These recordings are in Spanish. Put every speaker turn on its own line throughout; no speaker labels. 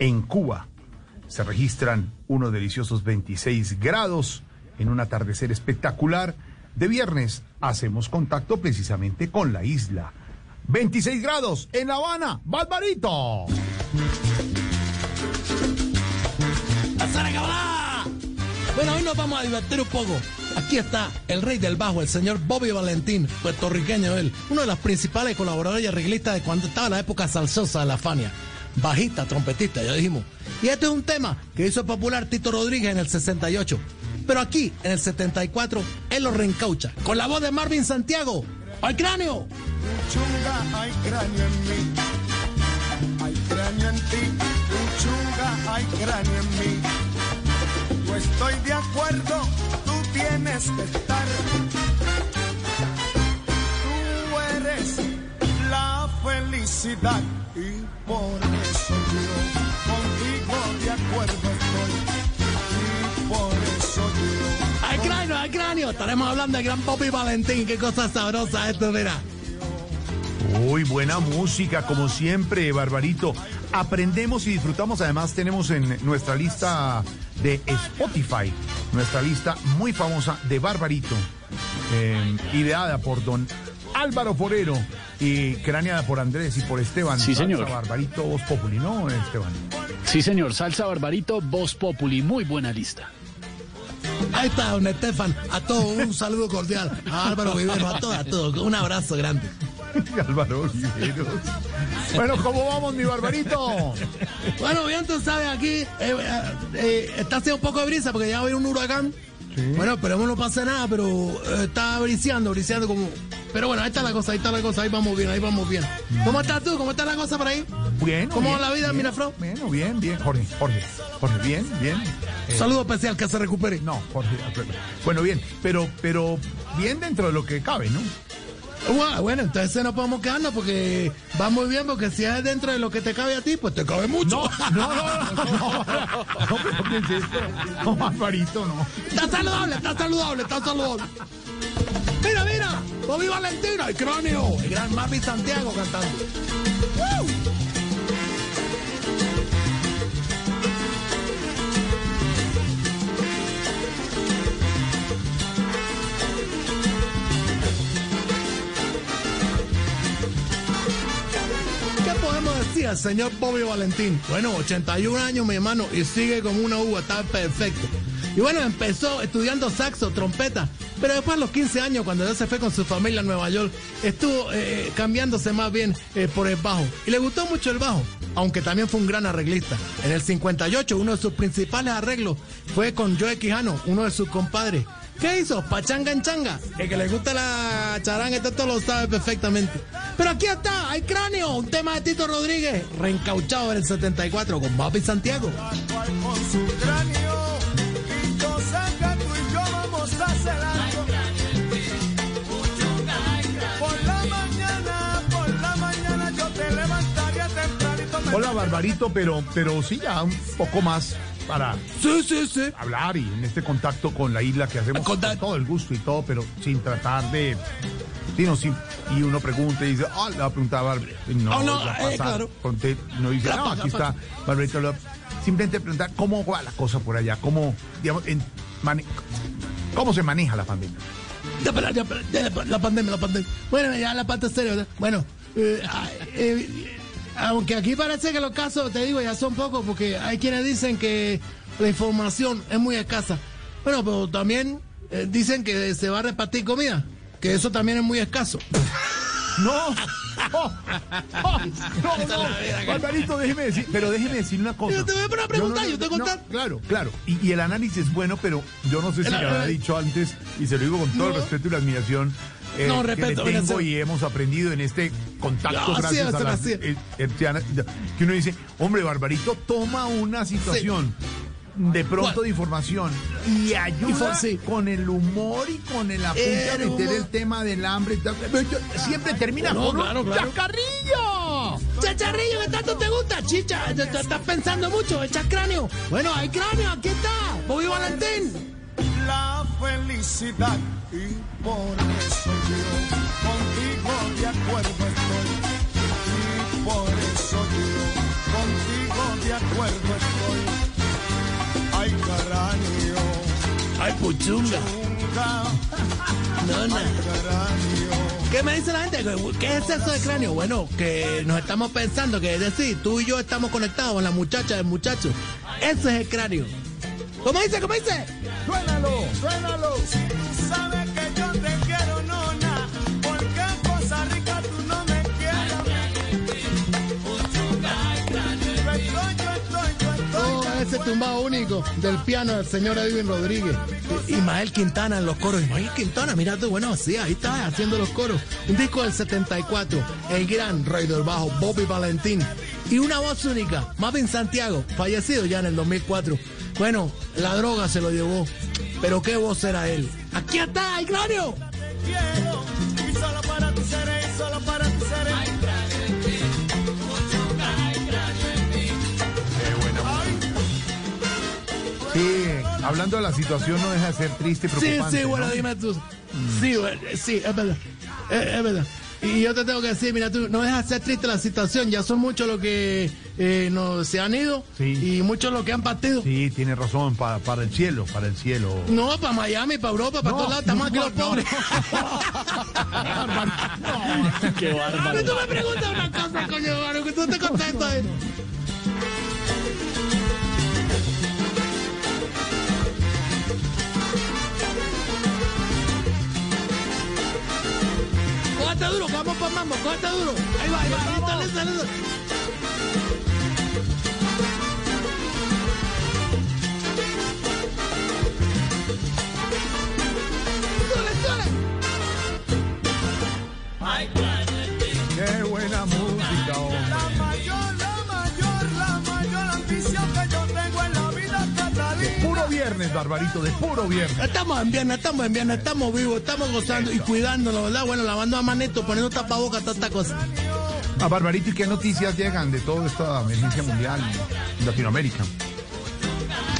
en Cuba. Se registran unos deliciosos 26 grados en un atardecer espectacular. De viernes hacemos contacto precisamente con la isla. 26 grados en La Habana, Barbarito.
Bueno, hoy nos vamos a divertir un poco. Aquí está el rey del bajo, el señor Bobby Valentín, puertorriqueño él, uno de los principales colaboradores y arreglistas de cuando estaba la época salsosa de la Fania. Bajista, trompetista, ya dijimos. Y este es un tema que hizo popular Tito Rodríguez en el 68. Pero aquí, en el 74, él lo reencaucha con la voz de Marvin Santiago. ¡Al cráneo!
Chunga, hay cráneo en mí. Hay cráneo en ti. Chunga, hay cráneo en mí. Yo estoy de acuerdo, tú tienes que estar. Felicidad y por eso yo contigo de acuerdo estoy. Y por eso yo.
¡Al cráneo, al cráneo! Estaremos hablando de gran Bobby Valentín. ¡Qué cosa sabrosa esto, mira!
Uy, buena música, como siempre, Barbarito. Aprendemos y disfrutamos. Además, tenemos en nuestra lista de Spotify, nuestra lista muy famosa de Barbarito, eh, ideada por don Álvaro Forero y craneada por Andrés y por Esteban.
Sí, señor.
Salsa Barbarito Voz Populi, ¿no, Esteban?
Sí, señor. Salsa Barbarito, Voz Populi. Muy buena lista.
Ahí está, don Estefan. A todos un saludo cordial. A Álvaro Vivero, a todos, a todos. Un abrazo grande.
Álvaro Viveros. Bueno, ¿cómo vamos, mi Barbarito?
Bueno, bien, tú sabes, aquí eh, eh, eh, está haciendo un poco de brisa porque ya va a haber un huracán. Bueno, esperemos no pase nada, pero eh, está briseando, briseando como... Pero bueno, ahí está la cosa, ahí está la cosa, ahí vamos bien, ahí vamos bien. ¿Cómo estás tú? ¿Cómo está la cosa por ahí?
Bien.
¿Cómo
bien,
va la vida,
bien,
Miraflor?
Bueno, bien, bien. Jorge, Jorge, Jorge, bien, bien. Eh,
Saludo especial, que se recupere.
No, Jorge, bueno, bien, pero, pero bien dentro de lo que cabe, ¿no?
Bueno, entonces no podemos quedarnos porque va muy bien, porque si es dentro de lo que te cabe a ti, pues te cabe mucho.
No, no, no, no, no, no, pero ¿qué es esto? No, Barbarito, no.
Está saludable, está saludable, está saludable. Mira, mira, Bobby Valentina, el cráneo, el gran Marvin Santiago cantando. ¡Woo! ¿Qué podemos decir al señor Bobby Valentín? Bueno, 81 años, mi hermano, y sigue como una uva, está perfecto. Y bueno, empezó estudiando saxo, trompeta, pero después a los 15 años, cuando ya se fue con su familia a Nueva York, estuvo eh, cambiándose más bien eh, por el bajo. Y le gustó mucho el bajo, aunque también fue un gran arreglista. En el 58, uno de sus principales arreglos fue con Joe Quijano, uno de sus compadres. ¿Qué hizo? Pachanga en changa. El que le gusta la charanga, esto lo sabe perfectamente. Pero aquí está, hay cráneo, un tema de Tito Rodríguez, reencauchado en el 74 con Bobby Santiago.
Hola, Barbarito, pero, pero sí, ya un poco más para
Sí, sí, sí.
hablar y en este contacto con la isla que hacemos con todo el gusto y todo, pero sin tratar de... sí, no, sí, y uno pregunta y dice, ah, le va a preguntar a Barbarito. No,
Oh, no, eh, claro.
Conté, no dice,
La
no,
pasa,
aquí está. Barbarito. Simplemente preguntar cómo va la cosa por allá, cómo, digamos, en, mane- cómo se maneja la pandemia.
Ya, pero, ya, ya, la pandemia, la pandemia. Bueno, ya la parte seria, ¿verdad? Bueno, eh, eh, aunque aquí parece que los casos, te digo, ya son pocos, porque hay quienes dicen que la información es muy escasa. Bueno, pero también eh, dicen que se va a repartir comida, que eso también es muy escaso.
No, oh, oh, no, no, Barbarito, déjeme decir, pero déjeme decir una cosa.
Yo te voy a poner a preguntar, yo te voy a contar.
claro, claro, y, y el análisis es bueno, pero yo no sé si le había dicho antes, y se lo digo con todo el
No.
respeto y la admiración eh,
No,
que
respeto,
le tengo y hemos aprendido en este contacto
No, así
gracias a la
así es.
eh, que uno dice, hombre, Barbarito toma una situación de pronto
¿Cuál?
de información y ayuda
Info- sí.
con el humor y con el apunte a meter
humor.
el tema del hambre siempre termina
No,
con un
claro.
¡Chacarrillo!
Chacharrillo, ¿qué tanto te gusta, chicha? Estás pensando mucho, echas cráneo. Bueno, hay cráneo, aquí está, Bobby Valentín.
la felicidad y por eso acuerdo estoy y por eso yo contigo de acuerdo estoy. Ay, cráneo,
Ay, puchunga.
cráneo.
¿Qué me dice la gente? ¿Qué es eso de cráneo? Bueno, que nos estamos pensando que es decir, tú y yo estamos conectados con la muchacha del muchacho. Ese es el cráneo. ¿Cómo dice? ¿Cómo dice?
Suénalo, suénalo.
Ese tumbado único del piano del señor Edwin Rodríguez. Ismael Quintana en los coros. Ismael Quintana, mira bueno, sí, ahí está haciendo los coros. Un disco del 74, el gran rey del bajo, Bobby Valentín. Y una voz única, Marvin Santiago, fallecido ya en el 2004. Bueno, la droga se lo llevó, pero qué voz era él. Aquí está, el
hablando de la situación no deja de ser triste y
Sí,
preocupante.
sí, bueno,
¿no?
dime tú. Sí, bueno, sí, es verdad. Es, es verdad. Y yo te tengo que decir, mira tú, no deja de ser triste la situación. Ya son muchos los que eh, no, se han ido
Sí.
y muchos los que han partido.
Sí, tiene razón, pa- para el cielo, para el cielo.
No, para Miami, para Europa, para
No,
todos lados. Estamos aquí
no,
los
no.
pobres.
Qué bárbaro.
Pero tú me preguntas una cosa, coño, hermano, que tú te contestas. Cógete duro, vamos para mambo, cógete duro. Ahí va, ahí va, listo, listo, listo.
Viernes, Barbarito, de puro viernes.
Estamos en viernes, estamos en viernes, estamos vivos, estamos gozando y cuidándonos, ¿verdad? Bueno, lavando a manito, poniendo tapabocas, toda esta cosa.
A Barbarito, ¿y qué noticias llegan de toda esta emergencia mundial en Latinoamérica?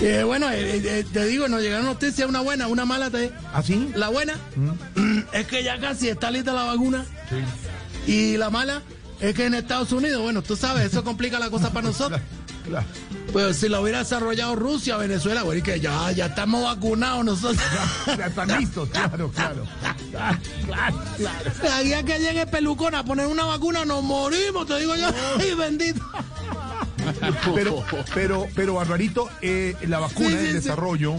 Eh, bueno, eh, eh, te digo, nos llegaron noticias, una buena, una mala. Te...
¿Ah, sí?
La buena es que ya casi está lista la vacuna
Sí.
y la mala es que en Estados Unidos, bueno, tú sabes, eso complica la cosa para nosotros.
Claro.
Pues si lo hubiera desarrollado Rusia, Venezuela, bueno, y que ya, ya estamos vacunados nosotros.
Ya están listos, claro, claro.
El día que llegue Pelucón a poner una vacuna, nos morimos, te digo yo. Ay, bendito.
Pero, pero, pero, Barbarito, eh, la vacuna
Sí, sí,
en
sí.
desarrollo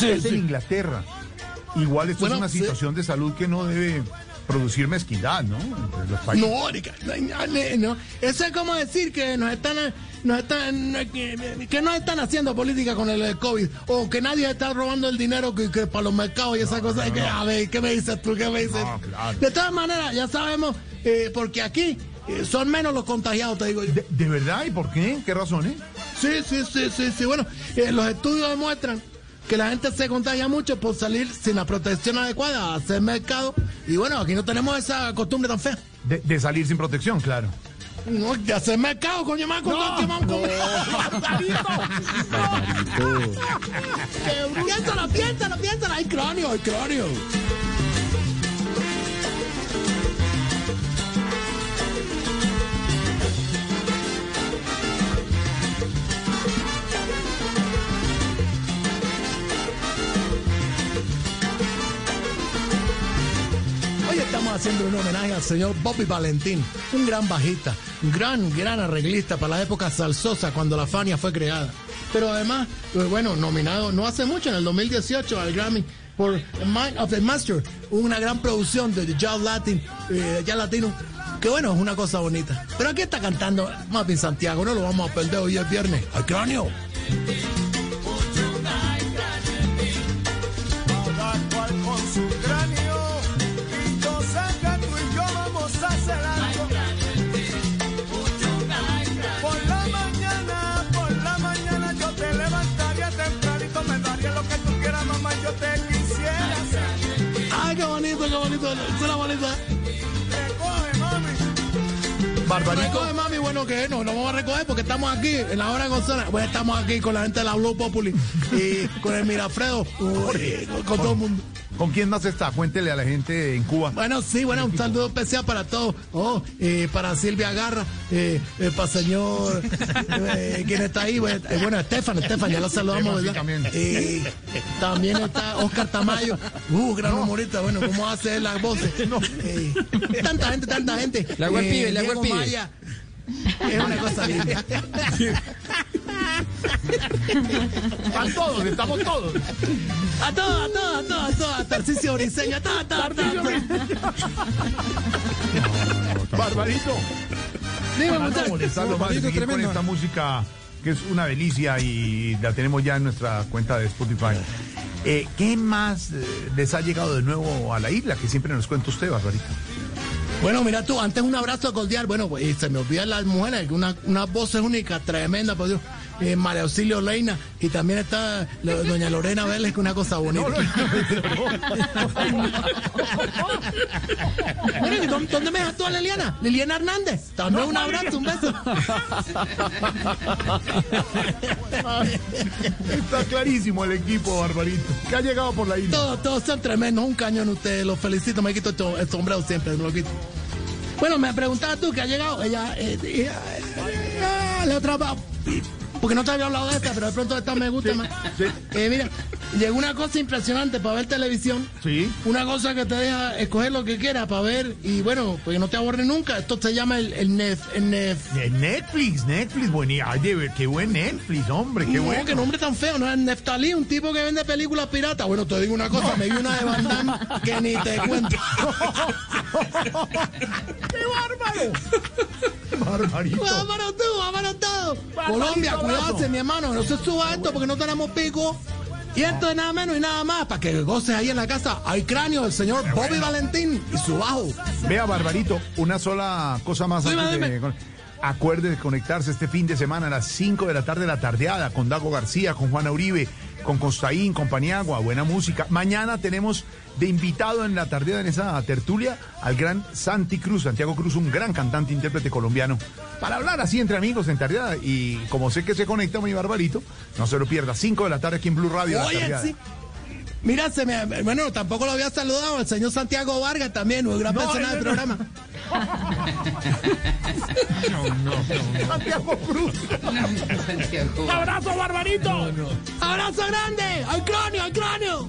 es en Inglaterra. Igual esto
Bueno,
es una situación de salud que no debe producir mezquindad, ¿no? Entre los países.
No, no. Eso es como decir que nos están, nos están que, que no están haciendo política con el, eh, COVID o que nadie está robando el dinero que, que para los mercados y esas cosas. que, a ver, ¿qué me dices tú? ¿Qué me dices?
Claro.
De todas maneras, ya sabemos, eh, porque aquí eh, son menos los contagiados, te digo yo.
¿De, de verdad? ¿Y por qué? ¿Qué razones?
Sí, sí, sí, sí, sí. Bueno, eh, los estudios demuestran que la gente se contagia mucho por salir sin la protección adecuada a hacer mercado. Y bueno, aquí no tenemos esa costumbre tan fea.
De, de salir sin protección, claro.
No, de hacer mercado, coño, más con todo que vamos a comer. Que Piénsalo, piénsalo, piénsalo. Hay cráneo, hay cráneo. Haciendo un homenaje al señor Bobby Valentín, un gran bajista, gran, gran arreglista para la época salsosa cuando la Fania fue creada. Pero además, pues, bueno, nominado no hace mucho, en el 2018 al Grammy por Mind of the Master, una gran producción de jazz latin, eh, jazz latino, que bueno, es una cosa bonita. Pero aquí está cantando Marvin Santiago, no lo vamos a perder hoy es viernes. ¡Al cráneo!
Mami,
bueno que no, no vamos a recoger porque estamos aquí en la hora de González. Pues estamos aquí con la gente de la Blue Populi y con el Mirafredo, con todo el mundo.
¿Con quién más está? Cuéntele a la gente en Cuba.
Bueno, sí, bueno, un saludo especial para todos. Oh, eh, para Silvia Garra, eh, eh, para el señor, eh, quien está ahí, bueno, eh, bueno, Estefan, Estefan, ya lo saludamos, ¿verdad?
también.
Eh, también está Oscar Tamayo, uh, gran humorista, bueno, ¿cómo hace él las voces? Eh, tanta gente, tanta gente.
El
Eh,
pibe, el
Diego
pibe.
Maya. Es una cosa linda.
Están todos, estamos todos.
A todos, a todos, a todos, a todos, a Tarcisio Briseño, a todos, a todos.
Barbarito.
Dime, muchachos.
Barbarito,
seguir con
tremendo.
esta música que es una delicia y la tenemos ya en nuestra cuenta de Spotify. Eh, ¿Qué más eh, les ha llegado de nuevo a la isla? Que siempre nos cuenta usted, Barbarito.
Bueno, mira tú, antes un abrazo cordial. Bueno, pues, y se me olvidan las mujeres, que una, una voz única, tremenda, por Dios. Eh, María Auxilio Leina, y también está la- doña Lorena Vélez, que es una cosa bonita. Mira, ¿y ¿dónde, dónde me dejas tú a Liliana? Liliana Hernández. También un abrazo, un beso.
Está clarísimo el equipo, Barbarito. Que ha llegado por la isla.
Todos, todos son tremendos, un cañón ustedes, los felicito, me quito el sombrero siempre, me lo quito. Bueno, me preguntabas tú que ha llegado, ella, eh, ella, ella, la otra, va- porque no te había hablado de esta, pero de pronto esta me gusta más.
sí.
Eh, mira, llegó una cosa impresionante para ver televisión,
Sí.
una cosa que te deja escoger lo que quieras para ver, y bueno, pues no te aburre nunca, esto se llama el, el NEF, el NEF.
Eh, Netflix, Netflix, buenísimo. Ay, de qué buen Netflix, hombre, qué
no,
bueno.
qué nombre tan feo, ¿no? Es Neftalí, un tipo que vende películas piratas. Bueno, te digo una cosa, me vi una de Van Damme que ni te cuento.
¡Qué bárbaro! Barbarito.
¡Vámonos tú, vámonos todos!
Barbarito,
Colombia, cuídate, mi hermano, no se suba esto porque no tenemos pico. Y esto es nada menos y nada más, para que goces ahí en la casa. Hay cráneo del señor Bobby Valentín y su bajo.
Vea, Barbarito, una sola cosa más antes de- Acuerde de conectarse este fin de semana a las 5 de la tarde la tardeada con Dago García, con Juana Uribe, con Costaín, con Paniagua, buena música. Mañana tenemos de invitado en la tardeada en esa tertulia al gran Santi Cruz, Santiago Cruz, un gran cantante, intérprete colombiano, para hablar así entre amigos en tardeada. Y como sé que se conecta mi Barbarito, no se lo pierda. 5 de la tarde aquí en Blue Radio. la
Oye,
tardeada.
Mira, se me, bueno, tampoco lo había saludado el señor Santiago Vargas también, un gran
No,
personaje del
no, no.
programa.
Santiago Cruz.
¡Abrazo, Barbarito!
¡Abrazo grande! ¡Al cráneo, al cráneo!